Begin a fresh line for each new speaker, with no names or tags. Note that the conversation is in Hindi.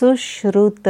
सुश्रुत।